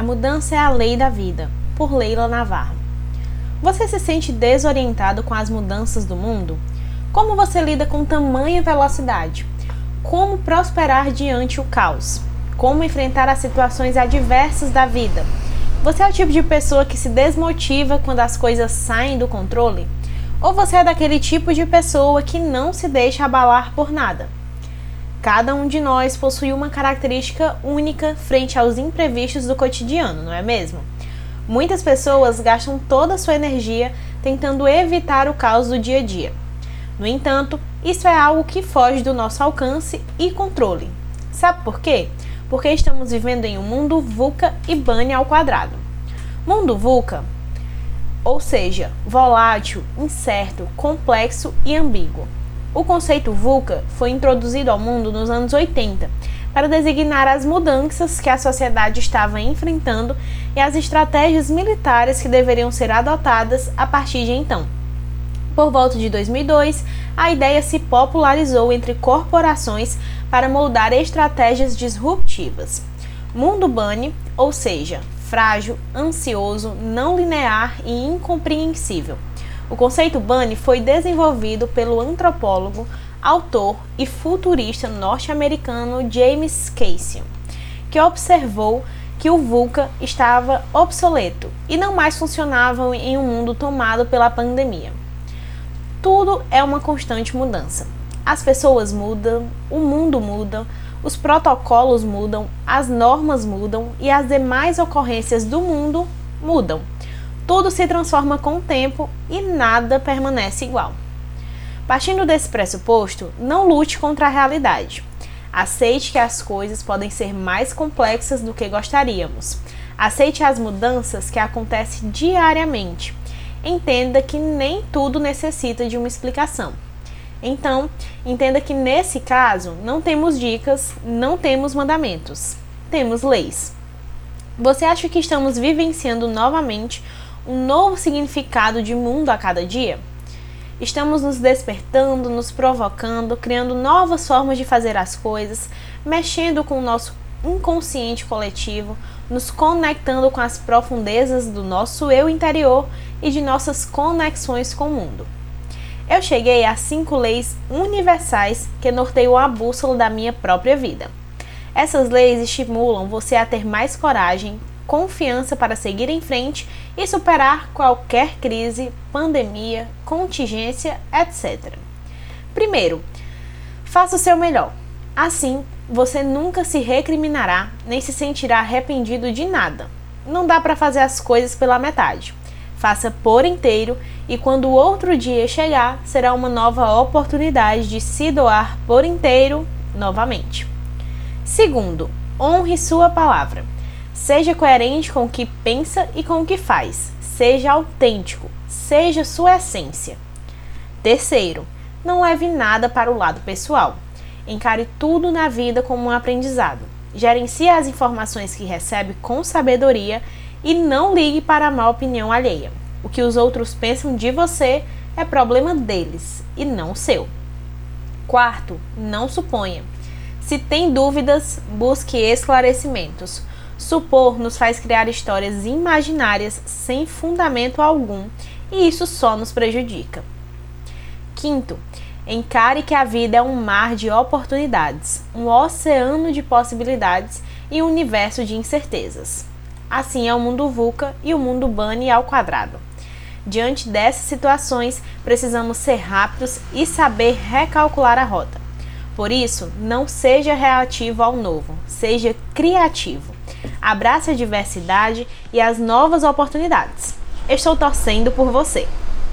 A mudança é a lei da vida, por Leila Navarro. Você se sente desorientado com as mudanças do mundo? Como você lida com tamanha velocidade? Como prosperar diante o caos? Como enfrentar as situações adversas da vida? Você é o tipo de pessoa que se desmotiva quando as coisas saem do controle? Ou você é daquele tipo de pessoa que não se deixa abalar por nada? Cada um de nós possui uma característica única frente aos imprevistos do cotidiano, não é mesmo? Muitas pessoas gastam toda a sua energia tentando evitar o caos do dia a dia. No entanto, isso é algo que foge do nosso alcance e controle. Sabe por quê? Porque estamos vivendo em um mundo VUCA e BANI ao quadrado. Mundo VUCA, ou seja, volátil, incerto, complexo e ambíguo. O conceito VUCA foi introduzido ao mundo nos anos 80 para designar as mudanças que a sociedade estava enfrentando e as estratégias militares que deveriam ser adotadas a partir de então. Por volta de 2002, a ideia se popularizou entre corporações para moldar estratégias disruptivas. Mundo Bunny, ou seja, frágil, ansioso, não linear e incompreensível o conceito Bunny foi desenvolvido pelo antropólogo, autor e futurista norte-americano James Casey, que observou que o VUCA estava obsoleto e não mais funcionava em um mundo tomado pela pandemia. Tudo é uma constante mudança. As pessoas mudam, o mundo muda, os protocolos mudam, as normas mudam e as demais ocorrências do mundo mudam. Tudo se transforma com o tempo e nada permanece igual. Partindo desse pressuposto, não lute contra a realidade. Aceite que as coisas podem ser mais complexas do que gostaríamos. Aceite as mudanças que acontecem diariamente. Entenda que nem tudo necessita de uma explicação. Então, entenda que nesse caso não temos dicas, não temos mandamentos, temos leis. Você acha que estamos vivenciando novamente um novo significado de mundo a cada dia? Estamos nos despertando, nos provocando, criando novas formas de fazer as coisas, mexendo com o nosso inconsciente coletivo, nos conectando com as profundezas do nosso eu interior e de nossas conexões com o mundo. Eu cheguei a cinco leis universais que norteiam a bússola da minha própria vida. Essas leis estimulam você a ter mais coragem, confiança para seguir em frente e superar qualquer crise, pandemia, contingência, etc. Primeiro, faça o seu melhor. Assim, você nunca se recriminará nem se sentirá arrependido de nada. Não dá para fazer as coisas pela metade. Faça por inteiro e quando o outro dia chegar, será uma nova oportunidade de se doar por inteiro novamente. Segundo, honre sua palavra. Seja coerente com o que pensa e com o que faz. Seja autêntico. Seja sua essência. Terceiro, não leve nada para o lado pessoal. Encare tudo na vida como um aprendizado. Gerencie as informações que recebe com sabedoria e não ligue para a má opinião alheia. O que os outros pensam de você é problema deles e não seu. Quarto, não suponha. Se tem dúvidas, busque esclarecimentos. Supor nos faz criar histórias imaginárias sem fundamento algum e isso só nos prejudica. Quinto, encare que a vida é um mar de oportunidades, um oceano de possibilidades e um universo de incertezas. Assim é o mundo VUCA e o mundo Bunny ao quadrado. Diante dessas situações, precisamos ser rápidos e saber recalcular a rota. Por isso, não seja reativo ao novo, seja criativo. Abrace a diversidade e as novas oportunidades. Estou torcendo por você.